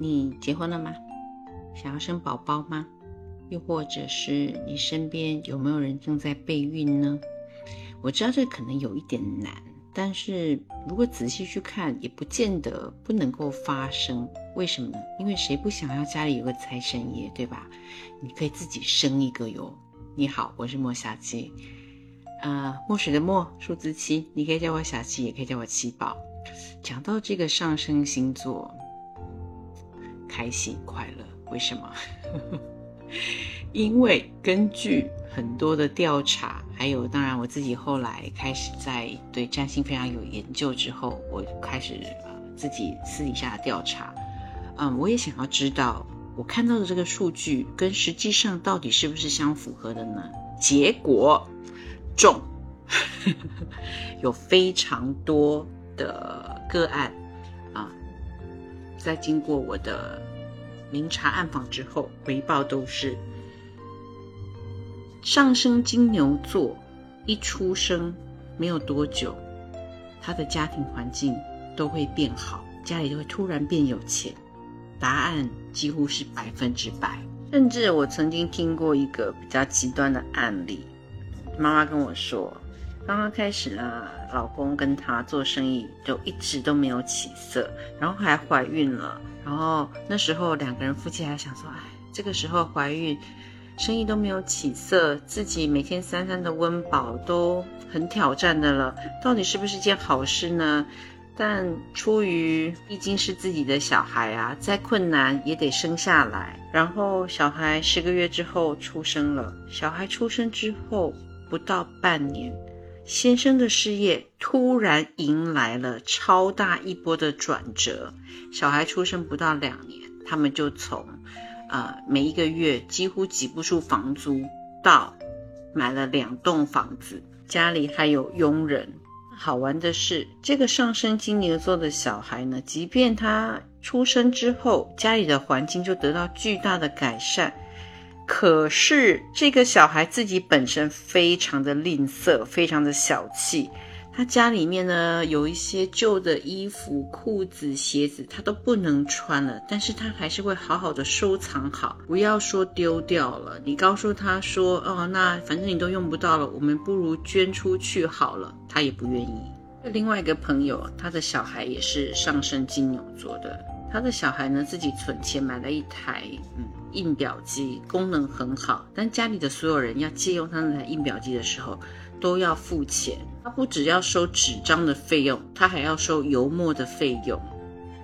你结婚了吗？想要生宝宝吗？又或者是你身边有没有人正在备孕呢？我知道这可能有一点难，但是如果仔细去看，也不见得不能够发生。为什么呢？因为谁不想要家里有个财神爷，对吧？你可以自己生一个哟。你好，我是莫小七，啊，墨水的墨，数字七，你可以叫我小七，也可以叫我七宝。讲到这个上升星座。开心快乐，为什么？因为根据很多的调查，还有当然我自己后来开始在对占星非常有研究之后，我开始呃自己私底下的调查，嗯，我也想要知道我看到的这个数据跟实际上到底是不是相符合的呢？结果中，有非常多的个案，在经过我的。明察暗访之后，回报都是上升金牛座一出生没有多久，他的家庭环境都会变好，家里就会突然变有钱。答案几乎是百分之百。甚至我曾经听过一个比较极端的案例，妈妈跟我说，刚刚开始呢，老公跟她做生意就一直都没有起色，然后还怀孕了。然后那时候两个人夫妻还想说，哎，这个时候怀孕，生意都没有起色，自己每天三餐的温饱都很挑战的了，到底是不是件好事呢？但出于毕竟是自己的小孩啊，再困难也得生下来。然后小孩十个月之后出生了，小孩出生之后不到半年。先生的事业突然迎来了超大一波的转折，小孩出生不到两年，他们就从，呃，每一个月几乎挤不出房租，到买了两栋房子，家里还有佣人。好玩的是，这个上升金牛座的小孩呢，即便他出生之后，家里的环境就得到巨大的改善。可是这个小孩自己本身非常的吝啬，非常的小气。他家里面呢有一些旧的衣服、裤子、鞋子，他都不能穿了，但是他还是会好好的收藏好，不要说丢掉了。你告诉他说：“哦，那反正你都用不到了，我们不如捐出去好了。”他也不愿意。另外一个朋友，他的小孩也是上升金牛座的，他的小孩呢自己存钱买了一台，嗯。印表机功能很好，但家里的所有人要借用他那台印表机的时候，都要付钱。他不只要收纸张的费用，他还要收油墨的费用。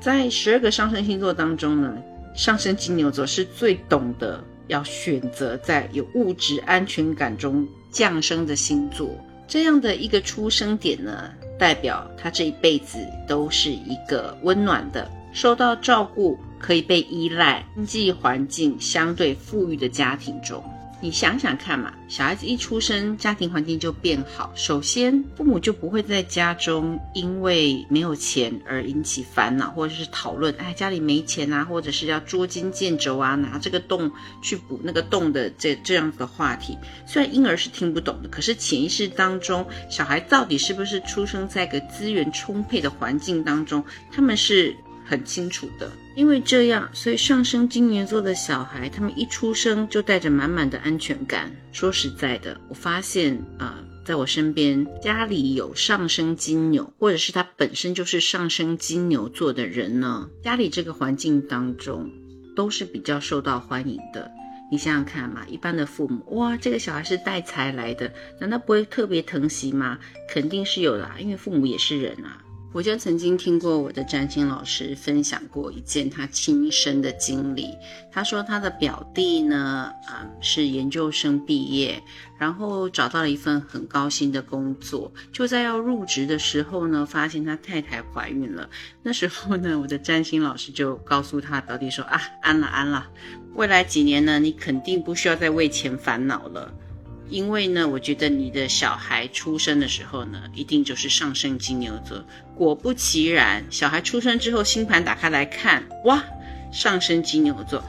在十二个上升星座当中呢，上升金牛座是最懂得要选择在有物质安全感中降生的星座。这样的一个出生点呢，代表他这一辈子都是一个温暖的。受到照顾，可以被依赖，经济环境相对富裕的家庭中，你想想看嘛，小孩子一出生，家庭环境就变好。首先，父母就不会在家中因为没有钱而引起烦恼，或者是讨论，哎，家里没钱啊，或者是要捉襟见肘啊，拿这个洞去补那个洞的这这样子的话题。虽然婴儿是听不懂的，可是潜意识当中，小孩到底是不是出生在个资源充沛的环境当中，他们是。很清楚的，因为这样，所以上升金牛座的小孩，他们一出生就带着满满的安全感。说实在的，我发现啊，在我身边家里有上升金牛，或者是他本身就是上升金牛座的人呢，家里这个环境当中都是比较受到欢迎的。你想想看嘛，一般的父母，哇，这个小孩是带财来的，难道不会特别疼惜吗？肯定是有的，因为父母也是人啊。我就曾经听过我的占星老师分享过一件他亲身的经历。他说他的表弟呢，啊，是研究生毕业，然后找到了一份很高薪的工作。就在要入职的时候呢，发现他太太怀孕了。那时候呢，我的占星老师就告诉他表弟说：“啊，安了安了，未来几年呢，你肯定不需要再为钱烦恼了。”因为呢，我觉得你的小孩出生的时候呢，一定就是上升金牛座。果不其然，小孩出生之后，星盘打开来看，哇，上升金牛座。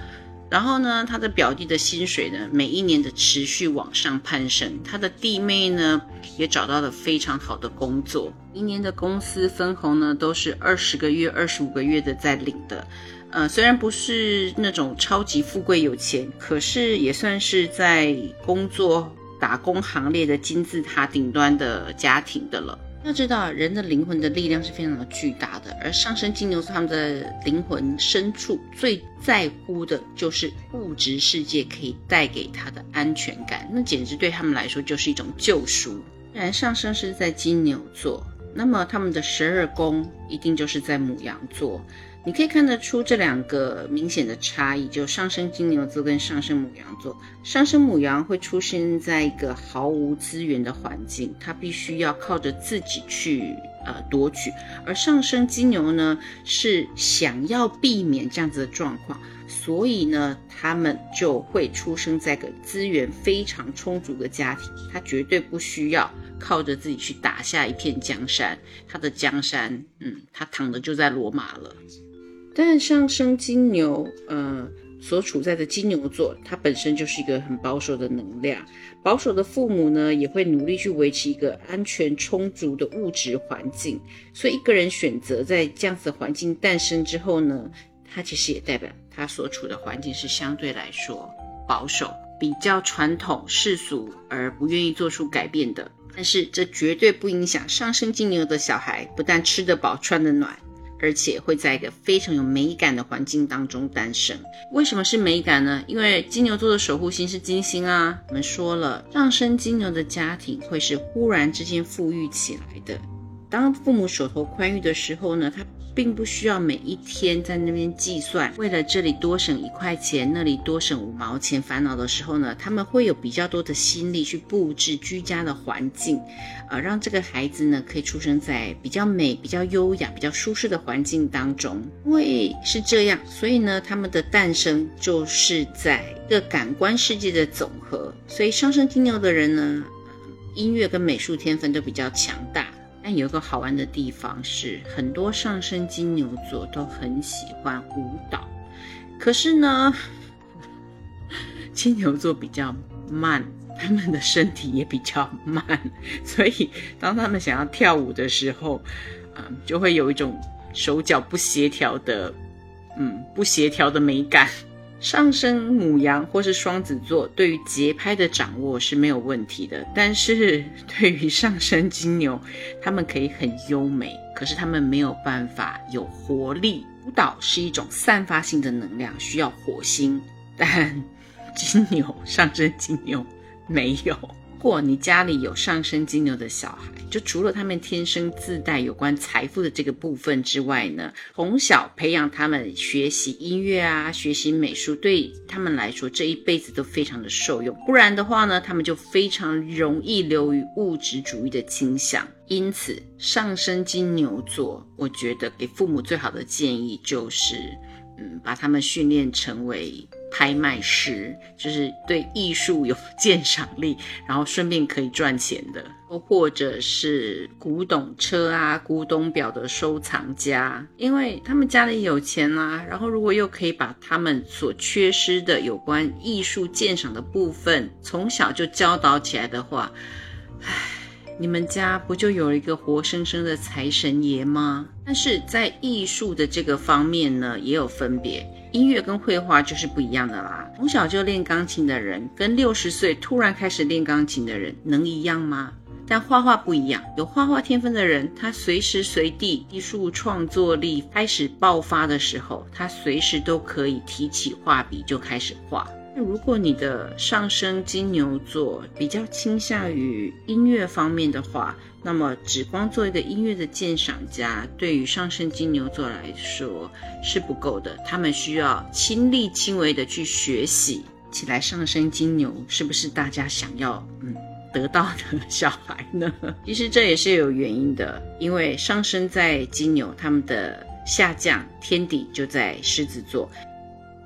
然后呢，他的表弟的薪水呢，每一年的持续往上攀升。他的弟妹呢，也找到了非常好的工作。一年的公司分红呢，都是二十个月、二十五个月的在领的。呃，虽然不是那种超级富贵有钱，可是也算是在工作打工行列的金字塔顶端的家庭的了。要知道，人的灵魂的力量是非常的巨大的，而上升金牛座他们的灵魂深处最在乎的就是物质世界可以带给他的安全感，那简直对他们来说就是一种救赎。既然上升是在金牛座，那么他们的十二宫一定就是在母羊座。你可以看得出这两个明显的差异，就上升金牛座跟上升母羊座。上升母羊会出生在一个毫无资源的环境，他必须要靠着自己去呃夺取；而上升金牛呢，是想要避免这样子的状况，所以呢，他们就会出生在个资源非常充足的家庭，他绝对不需要靠着自己去打下一片江山，他的江山，嗯，他躺的就在罗马了。但上升金牛，呃，所处在的金牛座，它本身就是一个很保守的能量。保守的父母呢，也会努力去维持一个安全充足的物质环境。所以，一个人选择在这样子的环境诞生之后呢，他其实也代表他所处的环境是相对来说保守、比较传统、世俗，而不愿意做出改变的。但是，这绝对不影响上升金牛的小孩不但吃得饱、穿得暖。而且会在一个非常有美感的环境当中诞生。为什么是美感呢？因为金牛座的守护星是金星啊。我们说了，上升金牛的家庭会是忽然之间富裕起来的。当父母手头宽裕的时候呢，他。并不需要每一天在那边计算，为了这里多省一块钱，那里多省五毛钱，烦恼的时候呢，他们会有比较多的心力去布置居家的环境，呃，让这个孩子呢可以出生在比较美、比较优雅、比较舒适的环境当中。因为是这样，所以呢，他们的诞生就是在一个感官世界的总和。所以上升金牛的人呢，音乐跟美术天分都比较强大。但有一个好玩的地方是，很多上升金牛座都很喜欢舞蹈，可是呢，金牛座比较慢，他们的身体也比较慢，所以当他们想要跳舞的时候，嗯，就会有一种手脚不协调的，嗯，不协调的美感。上升母羊或是双子座，对于节拍的掌握是没有问题的。但是 对于上升金牛，他们可以很优美，可是他们没有办法有活力。舞蹈是一种散发性的能量，需要火星，但金牛上升金牛没有。如果你家里有上升金牛的小孩，就除了他们天生自带有关财富的这个部分之外呢，从小培养他们学习音乐啊，学习美术，对他们来说这一辈子都非常的受用。不然的话呢，他们就非常容易流于物质主义的倾向。因此，上升金牛座，我觉得给父母最好的建议就是，嗯，把他们训练成为。拍卖师就是对艺术有鉴赏力，然后顺便可以赚钱的，或者是古董车啊、古董表的收藏家，因为他们家里有钱啦。然后如果又可以把他们所缺失的有关艺术鉴赏的部分从小就教导起来的话，唉。你们家不就有了一个活生生的财神爷吗？但是在艺术的这个方面呢，也有分别。音乐跟绘画就是不一样的啦。从小就练钢琴的人，跟六十岁突然开始练钢琴的人，能一样吗？但画画不一样，有画画天分的人，他随时随地艺术创作力开始爆发的时候，他随时都可以提起画笔就开始画。那如果你的上升金牛座比较倾向于音乐方面的话，那么只光做一个音乐的鉴赏家，对于上升金牛座来说是不够的。他们需要亲力亲为的去学习起来。上升金牛是不是大家想要嗯得到的小孩呢？其实这也是有原因的，因为上升在金牛，他们的下降天底就在狮子座。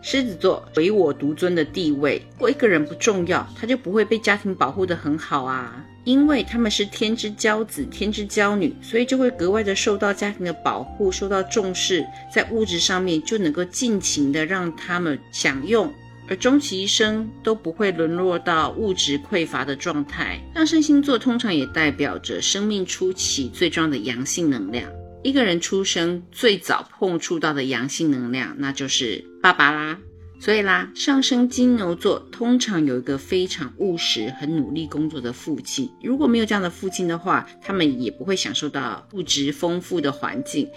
狮子座唯我独尊的地位，如果一个人不重要，他就不会被家庭保护得很好啊。因为他们是天之骄子、天之骄女，所以就会格外的受到家庭的保护，受到重视，在物质上面就能够尽情的让他们享用而终其一生都不会沦落到物质匮乏的状态。上升星座通常也代表着生命初期最重要的阳性能量。一个人出生最早碰触到的阳性能量，那就是爸爸啦。所以啦，上升金牛座通常有一个非常务实、很努力工作的父亲。如果没有这样的父亲的话，他们也不会享受到物质丰富的环境。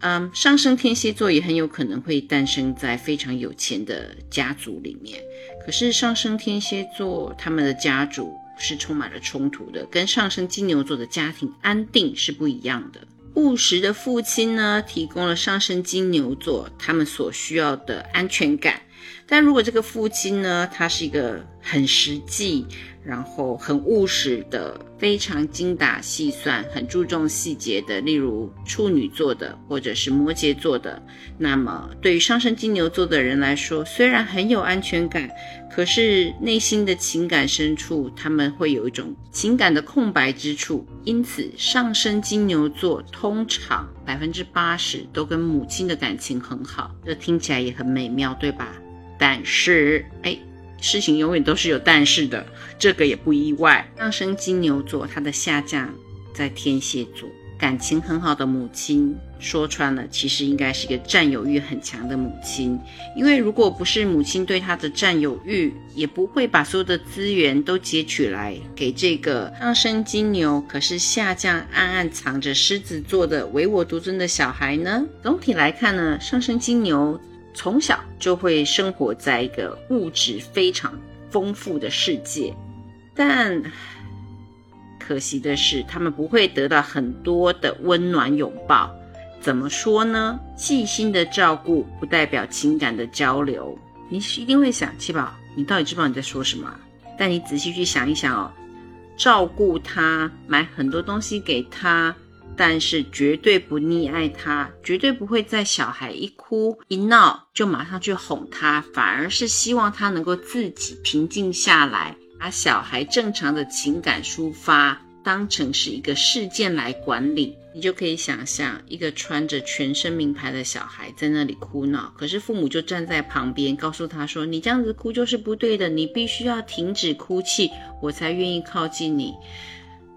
嗯，上升天蝎座也很有可能会诞生在非常有钱的家族里面。可是上升天蝎座他们的家族是充满了冲突的，跟上升金牛座的家庭安定是不一样的。务实的父亲呢，提供了上升金牛座他们所需要的安全感。但如果这个父亲呢，他是一个很实际。然后很务实的，非常精打细算，很注重细节的，例如处女座的或者是摩羯座的。那么对于上升金牛座的人来说，虽然很有安全感，可是内心的情感深处，他们会有一种情感的空白之处。因此，上升金牛座通常百分之八十都跟母亲的感情很好，这听起来也很美妙，对吧？但是，哎。事情永远都是有但是的，这个也不意外。上升金牛座，它的下降在天蝎座，感情很好的母亲，说穿了，其实应该是一个占有欲很强的母亲。因为如果不是母亲对他的占有欲，也不会把所有的资源都截取来给这个上升金牛，可是下降暗暗藏着狮子座的唯我独尊的小孩呢。总体来看呢，上升金牛。从小就会生活在一个物质非常丰富的世界，但可惜的是，他们不会得到很多的温暖拥抱。怎么说呢？细心的照顾不代表情感的交流。你一定会想，七宝，你到底知不知道你在说什么？但你仔细去想一想哦，照顾他，买很多东西给他。但是绝对不溺爱他，绝对不会在小孩一哭一闹就马上去哄他，反而是希望他能够自己平静下来，把小孩正常的情感抒发当成是一个事件来管理。你就可以想象一个穿着全身名牌的小孩在那里哭闹，可是父母就站在旁边告诉他说：“你这样子哭就是不对的，你必须要停止哭泣，我才愿意靠近你。”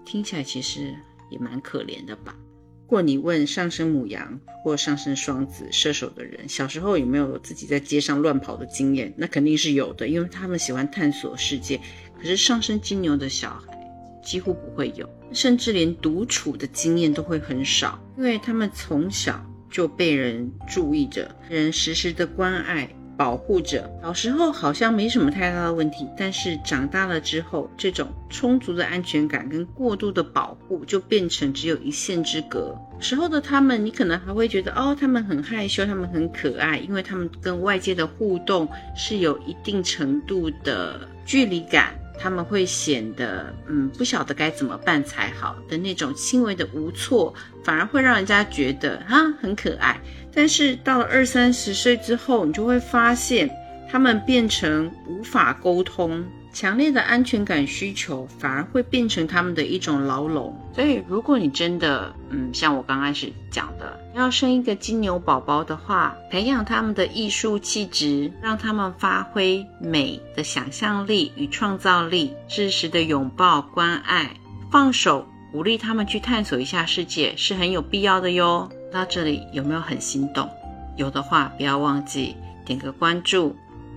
听起来其实。也蛮可怜的吧。如果你问上升母羊或上升双子、射手的人，小时候有没有自己在街上乱跑的经验？那肯定是有的，因为他们喜欢探索世界。可是上升金牛的小孩几乎不会有，甚至连独处的经验都会很少，因为他们从小就被人注意着，人时时的关爱。保护着，小时候好像没什么太大的问题，但是长大了之后，这种充足的安全感跟过度的保护就变成只有一线之隔。时候的他们，你可能还会觉得哦，他们很害羞，他们很可爱，因为他们跟外界的互动是有一定程度的距离感。他们会显得嗯不晓得该怎么办才好的那种轻微的无措，反而会让人家觉得啊很可爱。但是到了二三十岁之后，你就会发现他们变成无法沟通。强烈的安全感需求反而会变成他们的一种牢笼。所以，如果你真的，嗯，像我刚开始讲的，要生一个金牛宝宝的话，培养他们的艺术气质，让他们发挥美的想象力与创造力，适时的拥抱、关爱、放手，鼓励他们去探索一下世界，是很有必要的哟。到这里有没有很心动？有的话，不要忘记点个关注、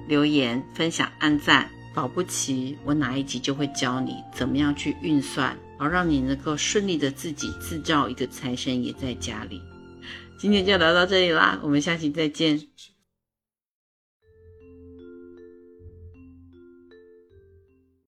留言、分享、按赞。保不齐，我哪一集就会教你怎么样去运算，好让你能够顺利的自己制造一个财神爷在家里。今天就聊到这里啦，我们下期再见。